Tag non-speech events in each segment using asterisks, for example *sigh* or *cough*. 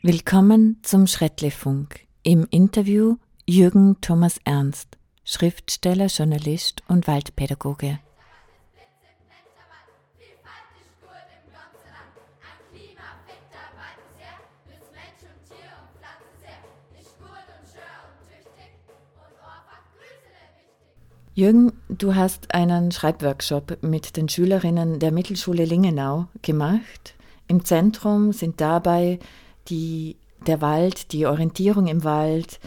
Willkommen zum Schrettlefunk. Im Interview Jürgen Thomas Ernst, Schriftsteller, Journalist und Waldpädagoge. Jürgen, du hast einen Schreibworkshop mit den Schülerinnen der Mittelschule Lingenau gemacht. Im Zentrum sind dabei die, der Wald, die Orientierung im Wald,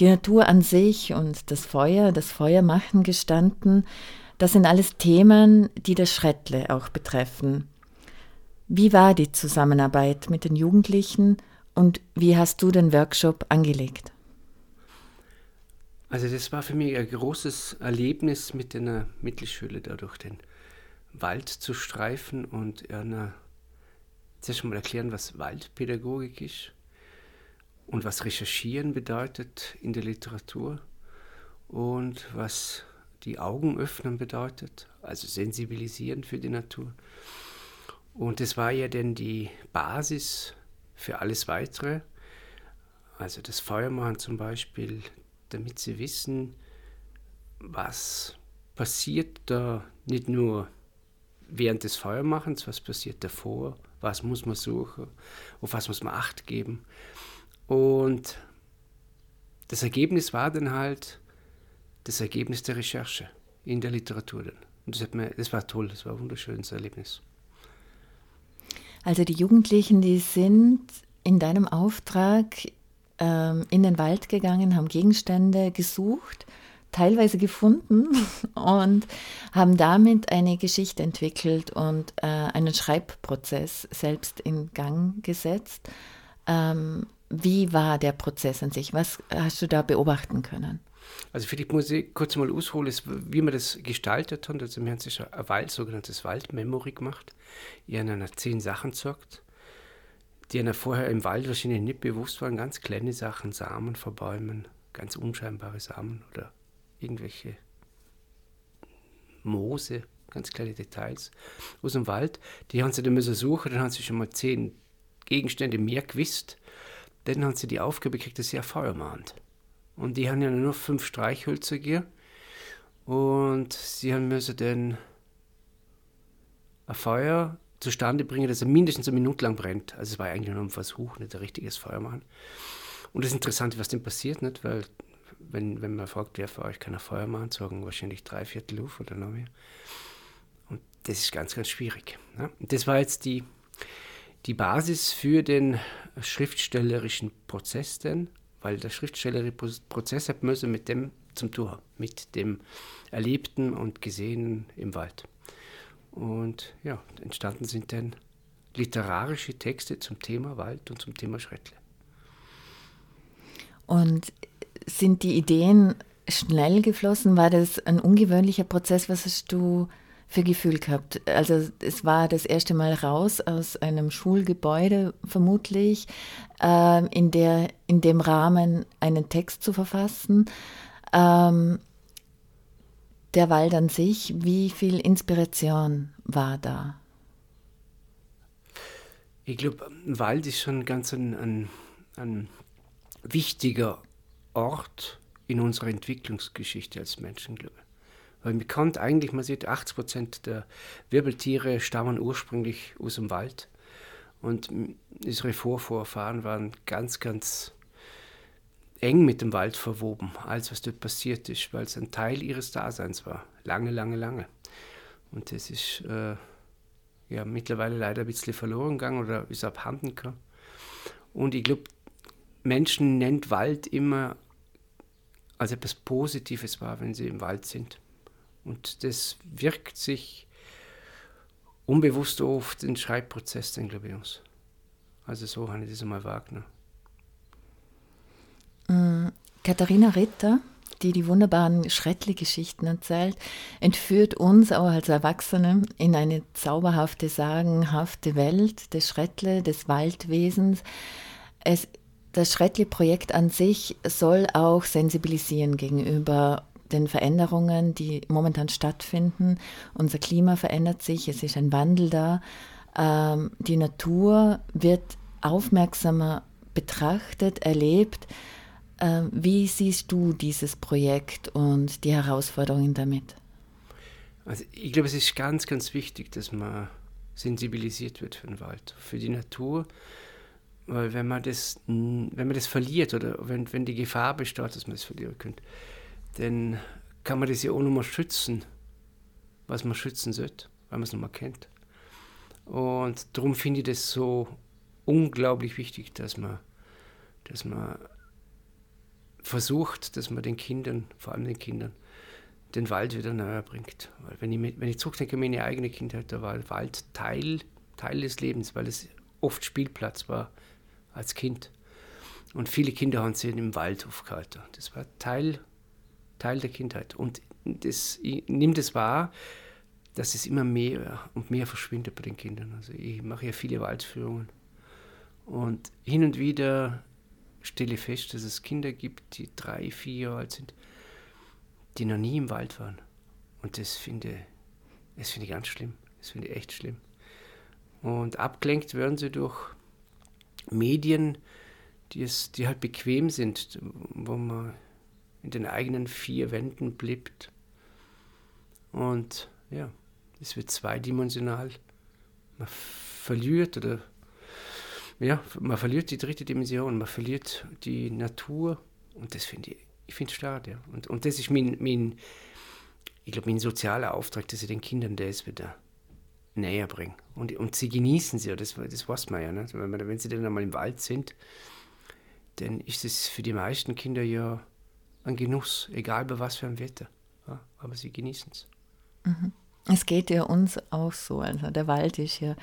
die Natur an sich und das Feuer, das Feuermachen gestanden. Das sind alles Themen, die das Schrettle auch betreffen. Wie war die Zusammenarbeit mit den Jugendlichen und wie hast du den Workshop angelegt? Also das war für mich ein großes Erlebnis mit einer Mittelschule, da durch den Wald zu streifen und einer zuerst mal erklären, was Waldpädagogik ist und was Recherchieren bedeutet in der Literatur und was die Augen öffnen bedeutet, also sensibilisieren für die Natur. Und das war ja dann die Basis für alles Weitere. Also das Feuermachen zum Beispiel, damit sie wissen, was passiert da nicht nur während des Feuermachens, was passiert davor, was muss man suchen, auf was muss man Acht geben. Und das Ergebnis war dann halt das Ergebnis der Recherche in der Literatur. Dann. Und das, mir, das war toll, das war ein wunderschönes Erlebnis. Also die Jugendlichen, die sind in deinem Auftrag ähm, in den Wald gegangen, haben Gegenstände gesucht, teilweise gefunden *laughs* und haben damit eine Geschichte entwickelt und äh, einen Schreibprozess selbst in Gang gesetzt. Ähm, wie war der Prozess an sich? Was hast du da beobachten können? Also vielleicht muss ich kurz mal ausholen, wie wir das gestaltet haben. Also wir haben sich ein Wald, sogenanntes Waldmemory gemacht. Ich habe zehn Sachen gesagt die einer vorher im Wald wahrscheinlich nicht bewusst waren. Ganz kleine Sachen, Samen verbäumen, ganz unscheinbare Samen oder irgendwelche Moose, ganz kleine Details aus dem Wald. Die haben sie dann müssen suchen, dann haben sie schon mal zehn Gegenstände mehr gewusst. Dann haben sie die Aufgabe gekriegt, dass sie ein Feuer machen. Und die haben ja nur fünf Streichhölzer hier. Und sie haben müssen dann ein Feuer zustande bringen, dass er mindestens eine Minute lang brennt. Also es war eigentlich nur ein Versuch, nicht ein richtiges Feuer machen. Und das Interessante, was denn passiert, nicht? weil wenn, wenn man fragt, wer für euch kann ein Feuer machen, sagen wahrscheinlich drei Viertel Luft oder noch mehr. Und das ist ganz, ganz schwierig. Ne? Das war jetzt die, die Basis für den schriftstellerischen Prozess denn, weil der schriftstellerische Prozess hat müssen mit dem zum tun, mit dem Erlebten und Gesehenen im Wald. Und ja, entstanden sind dann literarische Texte zum Thema Wald und zum Thema Schrettle. Und sind die Ideen schnell geflossen? War das ein ungewöhnlicher Prozess? Was hast du für Gefühl gehabt? Also es war das erste Mal raus aus einem Schulgebäude vermutlich, äh, in, der, in dem Rahmen einen Text zu verfassen. Ähm, der Wald an sich, wie viel Inspiration war da? Ich glaube, Wald ist schon ganz ein, ein, ein wichtiger Ort in unserer Entwicklungsgeschichte als Menschen, glaube ich. Weil man kann eigentlich, man sieht, 80 Prozent der Wirbeltiere stammen ursprünglich aus dem Wald. Und unsere Vorvorfahren waren ganz, ganz eng mit dem Wald verwoben, alles was dort passiert ist, weil es ein Teil ihres Daseins war. Lange, lange, lange. Und das ist äh, ja mittlerweile leider ein bisschen verloren gegangen oder ist abhanden gekommen. Und ich glaube, Menschen nennt Wald immer als etwas Positives wahr, wenn sie im Wald sind. Und das wirkt sich unbewusst auf den Schreibprozess, den aus. Also so habe ich das einmal wahrgenommen. Mm, Katharina Ritter, die die wunderbaren Schrettli-Geschichten erzählt, entführt uns auch als Erwachsene in eine zauberhafte, sagenhafte Welt des Schrettle, des Waldwesens. Es, das Schrettli-Projekt an sich soll auch sensibilisieren gegenüber den Veränderungen, die momentan stattfinden. Unser Klima verändert sich, es ist ein Wandel da. Ähm, die Natur wird aufmerksamer betrachtet, erlebt. Ähm, wie siehst du dieses Projekt und die Herausforderungen damit? Also ich glaube, es ist ganz, ganz wichtig, dass man sensibilisiert wird für den Wald, für die Natur. Weil wenn man das, wenn man das verliert oder wenn, wenn die Gefahr besteht, dass man das verlieren könnte, dann kann man das ja auch noch mal schützen, was man schützen sollte, weil man es noch mal kennt. Und darum finde ich das so unglaublich wichtig, dass man, dass man versucht, dass man den Kindern, vor allem den Kindern, den Wald wieder näher bringt. Weil wenn ich, wenn ich zurückdenke an meine eigene Kindheit, da war Wald Teil, Teil des Lebens, weil es oft Spielplatz war als Kind. Und viele Kinder haben sich im Wald aufgehalten. Das war Teil, Teil der Kindheit. Und das, ich nehme das wahr, dass es immer mehr und mehr verschwindet bei den Kindern. Also ich mache ja viele Waldführungen. Und hin und wieder stelle fest, dass es Kinder gibt, die drei, vier Jahre alt sind, die noch nie im Wald waren. Und das finde, das finde ich ganz schlimm. Das finde ich echt schlimm. Und abgelenkt werden sie durch Medien, die, es, die halt bequem sind, wo man in den eigenen vier Wänden bleibt. Und ja, es wird zweidimensional. Man verliert oder ja, man verliert die dritte Dimension, man verliert die Natur und das finde ich, ich finde schade. Ja. Und, und das ist mein, mein ich glaube, mein sozialer Auftrag, dass ich den Kindern das wieder näher bringe. Und, und sie genießen sie, das, das weiß man ja. Ne? Wenn, man, wenn sie dann einmal im Wald sind, dann ist es für die meisten Kinder ja ein Genuss, egal bei was für einem Wetter. Ja, aber sie genießen es. Mhm. Es geht ja uns auch so. Also der Wald ist ja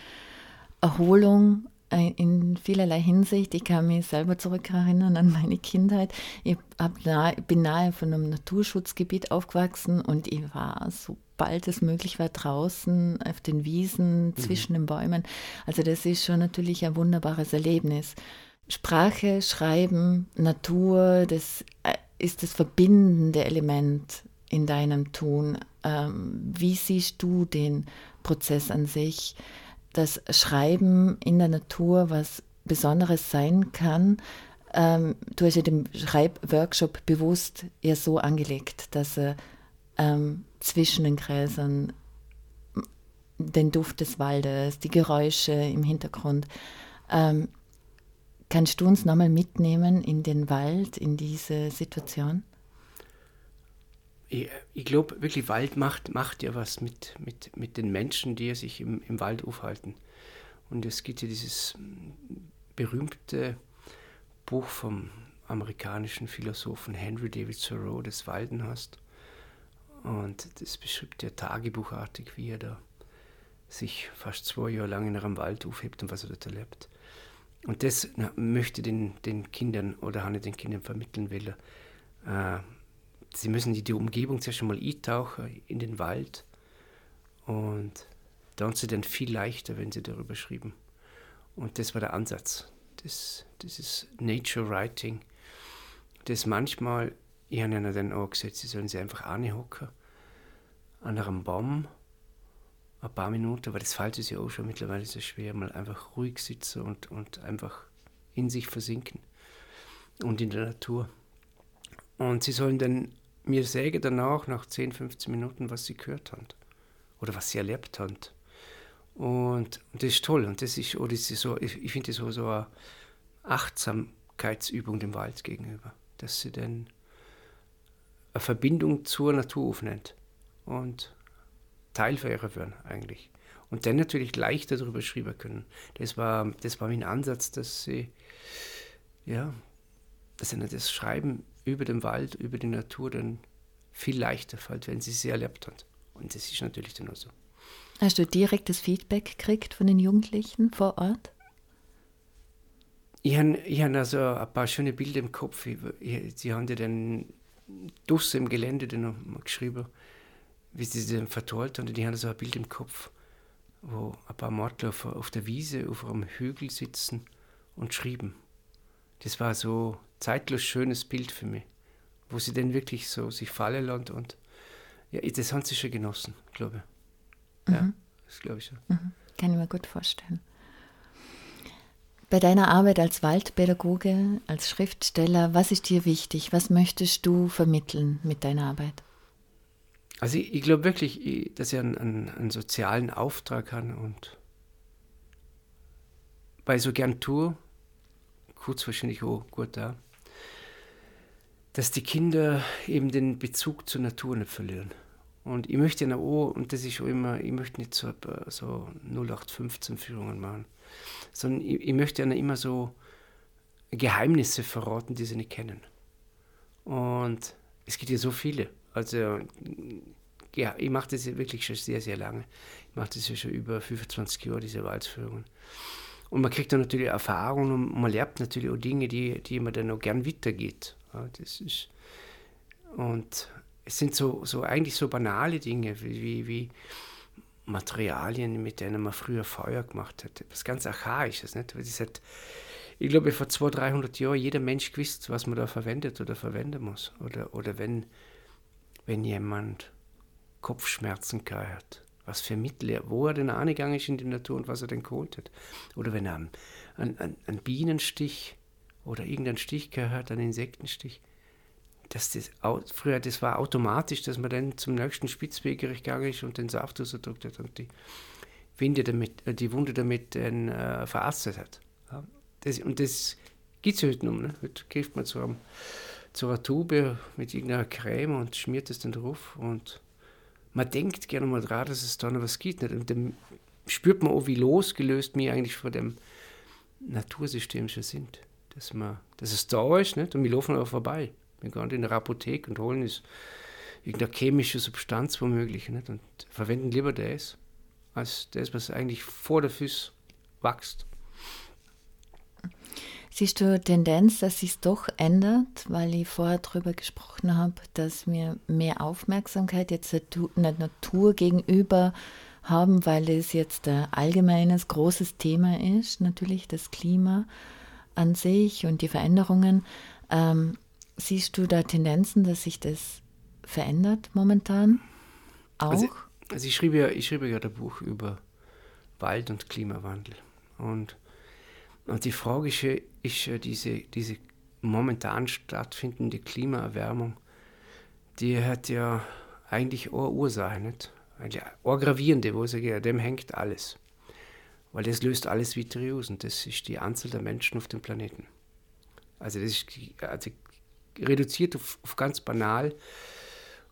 Erholung, in vielerlei Hinsicht. Ich kann mich selber zurückerinnern an meine Kindheit. Ich nahe, bin nahe von einem Naturschutzgebiet aufgewachsen und ich war, sobald es möglich war, draußen auf den Wiesen, mhm. zwischen den Bäumen. Also das ist schon natürlich ein wunderbares Erlebnis. Sprache, Schreiben, Natur, das äh, ist das verbindende Element in deinem Tun. Ähm, wie siehst du den Prozess an sich? Dass Schreiben in der Natur was Besonderes sein kann. Ähm, du hast ja den Schreibworkshop bewusst eher so angelegt, dass er ähm, zwischen den Gräsern den Duft des Waldes, die Geräusche im Hintergrund. Ähm, kannst du uns nochmal mitnehmen in den Wald, in diese Situation? Ich, ich glaube wirklich, Wald macht, macht ja was mit, mit, mit den Menschen, die sich im, im Wald aufhalten. Und es gibt ja dieses berühmte Buch vom amerikanischen Philosophen Henry David Thoreau, das Walden hast. Und das beschreibt ja tagebuchartig, wie er da sich fast zwei Jahre lang in einem Wald aufhebt und was er dort erlebt. Und das na, möchte den, den Kindern oder ich den Kindern vermitteln will. Äh, sie müssen in die Umgebung zuerst einmal eintauchen, in den Wald. Und dann sind sie dann viel leichter, wenn sie darüber schreiben. Und das war der Ansatz. Das, das ist Nature Writing. Das manchmal, ich habe ihnen dann auch gesagt, sie sollen sich einfach anhocken an einem Baum, ein paar Minuten, weil das fällt es ja auch schon mittlerweile so schwer, mal einfach ruhig sitzen und, und einfach in sich versinken und in der Natur. Und sie sollen dann mir sagen danach, nach 10, 15 Minuten, was sie gehört haben oder was sie erlebt haben. Und, und das ist toll. Und das ist, oder das ist so, ich, ich finde das so, so eine Achtsamkeitsübung dem Wald gegenüber, dass sie dann eine Verbindung zur Natur aufnimmt und Teil für ihre werden eigentlich. Und dann natürlich leichter darüber schreiben können. Das war, das war mein Ansatz, dass sie, ja, dass sie das Schreiben über den Wald, über die Natur dann viel leichter fällt, wenn sie sie erlebt hat. Und das ist natürlich dann auch so. Hast du direktes Feedback gekriegt von den Jugendlichen vor Ort? Ich habe hab also ein paar schöne Bilder im Kopf. sie haben ja dann draußen im Gelände dann geschrieben, wie sie sie dann verteilt haben. Die haben so ein Bild im Kopf, wo ein paar Mordler auf, auf der Wiese, auf einem Hügel sitzen und schrieben. Das war so zeitlos schönes Bild für mich, wo sie dann wirklich so sich fallen lassen und ja, das haben sie schon genossen, glaube ich. Ja, mhm. das glaube ich schon. Mhm. Kann ich mir gut vorstellen. Bei deiner Arbeit als Waldpädagoge, als Schriftsteller, was ist dir wichtig? Was möchtest du vermitteln mit deiner Arbeit? Also ich, ich glaube wirklich, dass ich einen, einen, einen, sozialen Auftrag habe und weil ich so gern tue, kurz wahrscheinlich auch gut da, dass die Kinder eben den Bezug zur Natur nicht verlieren. Und ich möchte ja auch, und das ist auch immer, ich möchte nicht so, so 0815-Führungen machen, sondern ich, ich möchte ja immer so Geheimnisse verraten, die sie nicht kennen. Und es gibt ja so viele. Also, ja, ich mache das ja wirklich schon sehr, sehr lange. Ich mache das ja schon über 25 Jahre, diese Waldsführungen. Und man kriegt dann natürlich Erfahrungen und man lernt natürlich auch Dinge, die, die man dann auch gern weitergeht. Das ist, und es sind so, so eigentlich so banale Dinge wie, wie Materialien, mit denen man früher Feuer gemacht hat. Was ganz Archaisches. Nicht? Das hat, ich glaube, vor 200, 300 Jahren jeder Mensch gewusst, was man da verwendet oder verwenden muss. Oder, oder wenn, wenn jemand Kopfschmerzen hat, was für Mittel wo er denn angegangen ist in die Natur und was er denn geholt hat. Oder wenn er einen, einen, einen Bienenstich oder irgendeinen Stich gehabt hat, einen Insektenstich dass das früher das war automatisch, dass man dann zum nächsten Spitzwegerich gegangen ist und den Saft rausgedrückt hat und die Winde damit, äh, die Wunde damit äh, verarztet hat. Ja, das, und das gibt es heute noch. Ne? Heute geht man zu, einem, zu einer Tube mit irgendeiner Creme und schmiert es dann drauf und man denkt gerne mal dran, dass es da noch was gibt. Nicht? Und dann spürt man auch, wie losgelöst wir eigentlich von dem Natursystem schon sind. Dass, man, dass es da ist nicht? und wir laufen auch vorbei. Wir gehen in eine Apotheke und holen ist irgendeine chemische Substanz womöglich nicht? und verwenden lieber das, als das, was eigentlich vor der Füße wächst. Siehst du Tendenz, dass sich doch ändert, weil ich vorher darüber gesprochen habe, dass wir mehr Aufmerksamkeit jetzt der Natur gegenüber haben, weil es jetzt ein allgemeines großes Thema ist, natürlich das Klima an sich und die Veränderungen. Ähm, Siehst du da Tendenzen, dass sich das verändert momentan? Auch? Also, also ich, schriebe ja, ich schriebe ja ein Buch über Wald und Klimawandel. Und, und die Frage ist, ist diese, diese momentan stattfindende Klimaerwärmung, die hat ja eigentlich eine Ursache, nicht? Eine, gravierende Ursache, dem hängt alles. Weil das löst alles wieder und das ist die Anzahl der Menschen auf dem Planeten. Also das ist also reduziert auf, auf ganz banal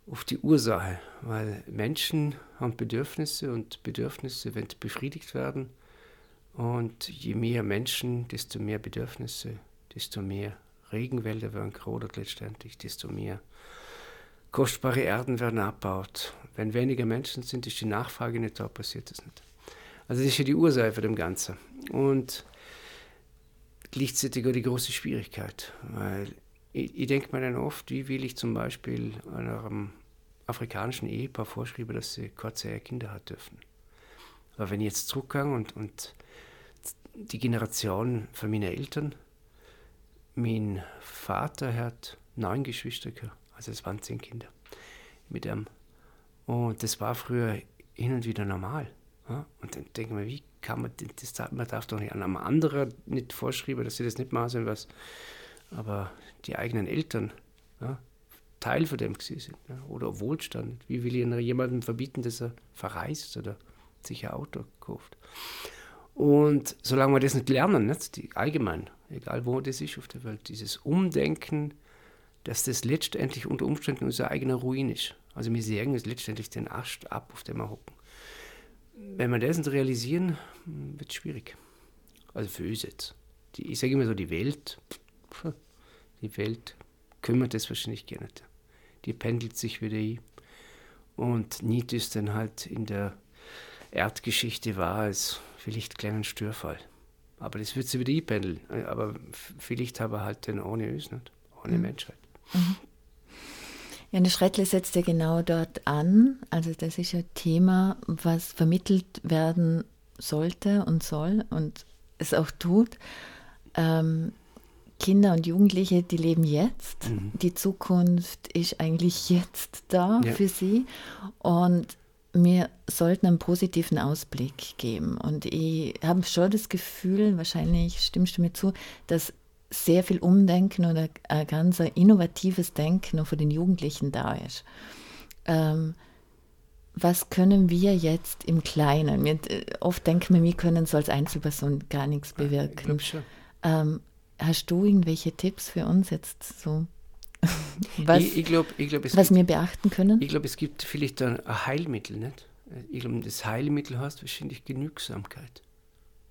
auf die Ursache, weil Menschen haben Bedürfnisse und Bedürfnisse werden befriedigt werden. Und je mehr Menschen, desto mehr Bedürfnisse, desto mehr Regenwälder werden gerodet letztendlich, desto mehr kostbare Erden werden abgebaut. Wenn weniger Menschen sind, ist die Nachfrage nicht da, passiert das nicht. Also das ist ja die Ursache für dem Ganzen. Und gleichzeitig auch die große Schwierigkeit, weil ich, ich denke mir dann oft, wie will ich zum Beispiel einem afrikanischen Ehepaar vorschreiben, dass sie kurze Kinder hat dürfen. Aber wenn ich jetzt zurückgehe und, und die Generation von meinen Eltern, mein Vater hat neun Geschwister gehabt, also es waren zehn Kinder mit ihm. Und das war früher hin und wieder normal. Ja? Und dann denke ich mir, wie kann man das, man darf doch nicht an einem anderen nicht vorschreiben, dass sie das nicht machen was aber die eigenen Eltern ja, Teil von dem sind ja, oder Wohlstand. Wie will ich jemandem verbieten, dass er verreist oder sich ein Auto kauft? Und solange wir das nicht lernen, nicht, die, allgemein, egal wo das ist auf der Welt, dieses Umdenken, dass das letztendlich unter Umständen unser eigener Ruin ist. Also wir sägen es letztendlich den Ast ab, auf dem wir hocken. Wenn wir das nicht realisieren, wird es schwierig. Also für uns jetzt. Die, ich sage immer so, die Welt, die Welt kümmert es wahrscheinlich gar nicht. Die pendelt sich wieder ein. Und Niet ist dann halt in der Erdgeschichte war als vielleicht kleinen Störfall. Aber das wird sie wieder einpendeln. Aber vielleicht aber halt dann ohne uns nicht, ohne mhm. Menschheit. Mhm. Ja, eine Schrettle setzt ja genau dort an. Also das ist ein Thema, was vermittelt werden sollte und soll und es auch tut. Ähm, Kinder und Jugendliche, die leben jetzt. Mhm. Die Zukunft ist eigentlich jetzt da ja. für sie. Und wir sollten einen positiven Ausblick geben. Und ich habe schon das Gefühl, wahrscheinlich stimmst du mir zu, dass sehr viel Umdenken oder ein ganz innovatives Denken noch für den Jugendlichen da ist. Ähm, was können wir jetzt im Kleinen? Wir, äh, oft denken wir, wir können so als Einzelperson gar nichts bewirken. Ähm, hast du irgendwelche Tipps für uns jetzt so? *laughs* was, ich, ich glaub, ich glaub, was gibt, wir beachten können? Ich glaube, es gibt vielleicht ein, ein Heilmittel, nicht? Ich glaube, das Heilmittel heißt wahrscheinlich Genügsamkeit.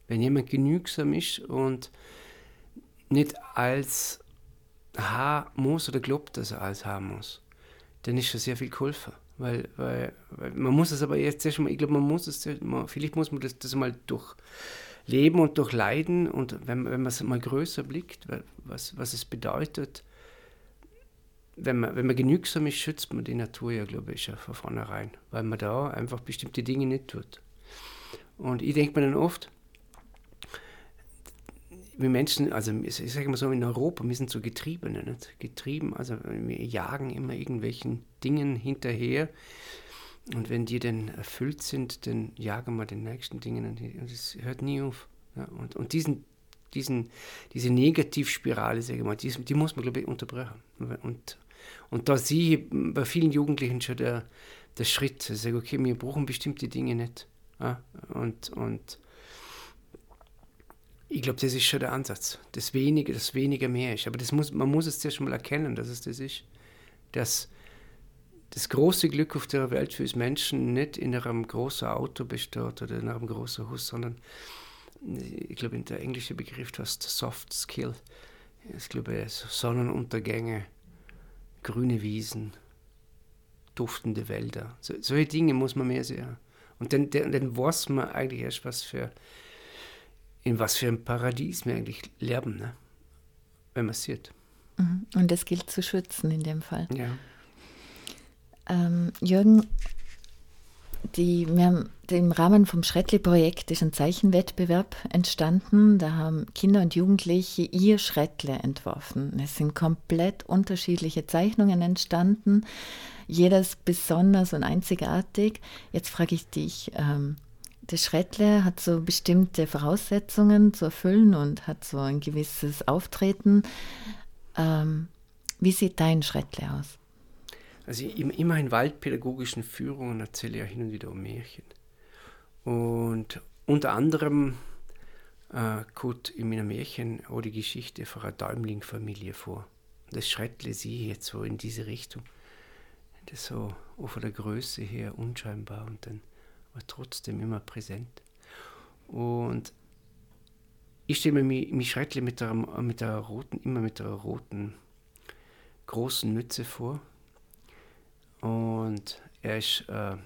Wenn jemand genügsam ist und nicht als haben muss oder glaubt, dass er alles haben muss, dann ist schon sehr viel geholfen. Weil, weil, weil man muss es aber jetzt erstmal, ich glaube, man muss es, vielleicht muss man das, das mal durchleben und durchleiden und wenn, wenn man es mal größer blickt, was, was es bedeutet, wenn man, wenn man genügsam ist, schützt man die Natur ja, glaube ich, ja, von vornherein, weil man da einfach bestimmte Dinge nicht tut. Und ich denke mir dann oft, wir Menschen, also ich sage mal so, in Europa, wir sind so Getriebene, nicht? getrieben, also wir jagen immer irgendwelchen Dingen hinterher und wenn die dann erfüllt sind, dann jagen wir den nächsten Dingen und es hört nie auf. Ja? Und, und diesen, diesen, diese Negativspirale, sage ich mal, die, die muss man, glaube ich, unterbrechen. Und, und da sehe ich bei vielen Jugendlichen schon der, der Schritt, ich sage, okay, wir brauchen bestimmte Dinge nicht. Ja? Und, und ich glaube, das ist schon der Ansatz. Das Wenige, das weniger mehr ist. Aber das muss, man muss es zuerst mal erkennen, dass es das ist. Dass das große Glück auf der Welt für uns Menschen nicht in einem großen Auto besteht oder in einem großen Haus, sondern ich glaube, in der englische Begriff heißt Soft Skill. Ich glaube, Sonnenuntergänge, grüne Wiesen, duftende Wälder. So, solche Dinge muss man mehr sehen. Und dann, dann, dann weiß man eigentlich erst, was für in was für ein Paradies wir eigentlich leben, ne? wenn man es sieht. Mhm. Und das gilt zu schützen in dem Fall. Ja. Ähm, Jürgen, die, wir haben, im Rahmen vom Schrettli-Projekt ist ein Zeichenwettbewerb entstanden. Da haben Kinder und Jugendliche ihr Schrettle entworfen. Es sind komplett unterschiedliche Zeichnungen entstanden, jedes besonders und einzigartig. Jetzt frage ich dich, ähm, das Schrettle hat so bestimmte Voraussetzungen zu erfüllen und hat so ein gewisses Auftreten. Ähm, wie sieht dein Schrettle aus? Also immer in waldpädagogischen Führungen erzähle ich ja hin und wieder um Märchen. Und unter anderem äh, kommt in meinem Märchen auch die Geschichte von einer Däumling-Familie vor. Das Schrettle ich jetzt so in diese Richtung. Das so auch von der Größe her unscheinbar und dann aber trotzdem immer präsent. Und ich stelle mir mich Schreitli mit der, mit der roten, immer mit der roten großen Mütze vor. Und er ist äh,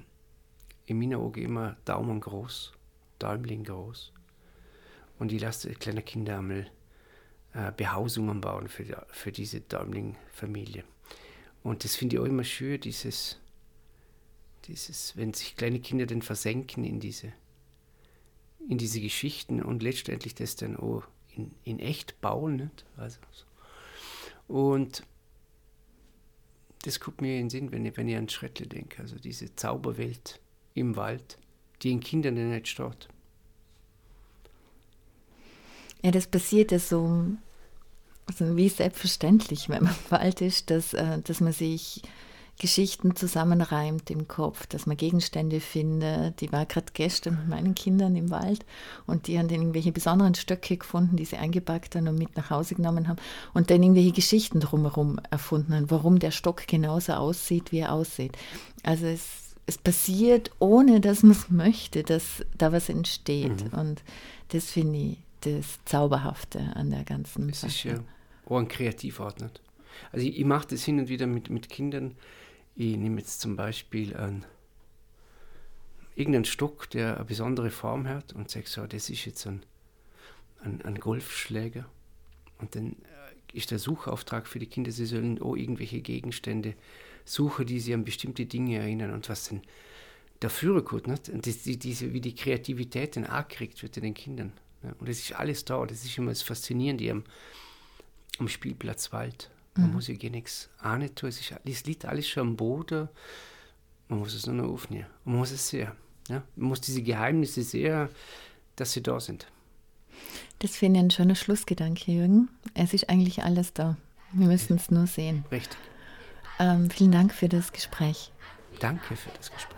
in meinen Augen immer Daumen groß, Däumling groß. Und ich lasse kleine Kinder einmal äh, Behausungen bauen für, für diese Däumling-Familie. Und das finde ich auch immer schön, dieses dieses, wenn sich kleine Kinder dann versenken in diese, in diese Geschichten und letztendlich das dann auch in, in echt bauen. Nicht? Also, und das kommt mir in den Sinn, wenn ich, wenn ich an Schrettle denke, also diese Zauberwelt im Wald, die in Kindern nicht steht. Ja, das passiert ja so also wie selbstverständlich, wenn man im Wald ist, dass, äh, dass man sich Geschichten zusammenreimt im Kopf, dass man Gegenstände findet. Die war gerade gestern mit meinen Kindern im Wald und die haben dann irgendwelche besonderen Stöcke gefunden, die sie eingepackt haben und mit nach Hause genommen haben und dann irgendwelche Geschichten drumherum erfunden haben, warum der Stock genauso aussieht, wie er aussieht. Also es, es passiert, ohne dass man es *laughs* möchte, dass da was entsteht. Mhm. Und das finde ich das Zauberhafte an der ganzen es Sache. Es ist ja auch ein Kreativort, nicht? Also ich, ich mache das hin und wieder mit, mit Kindern, ich nehme jetzt zum Beispiel einen, irgendeinen Stock, der eine besondere Form hat und sage so, das ist jetzt ein, ein, ein Golfschläger. Und dann äh, ist der Suchauftrag für die Kinder, sie sollen auch irgendwelche Gegenstände suchen, die sie an bestimmte Dinge erinnern und was denn Führer kommt, nicht? Und das, die, diese, wie die Kreativität dann angekriegt wird in den Kindern. Ne? Und das ist alles da, das ist immer das Faszinierende am, am Spielplatz Wald. Man mhm. muss ja gar nichts ahnen tun. Es, ist, es liegt alles schon am Boden. Man muss es nur noch aufnehmen. Und man muss es sehen. Ja? Man muss diese Geheimnisse sehen, dass sie da sind. Das finde ich ein schöner Schlussgedanke, Jürgen. Es ist eigentlich alles da. Wir müssen es nur sehen. Richtig. Ähm, vielen Dank für das Gespräch. Danke für das Gespräch.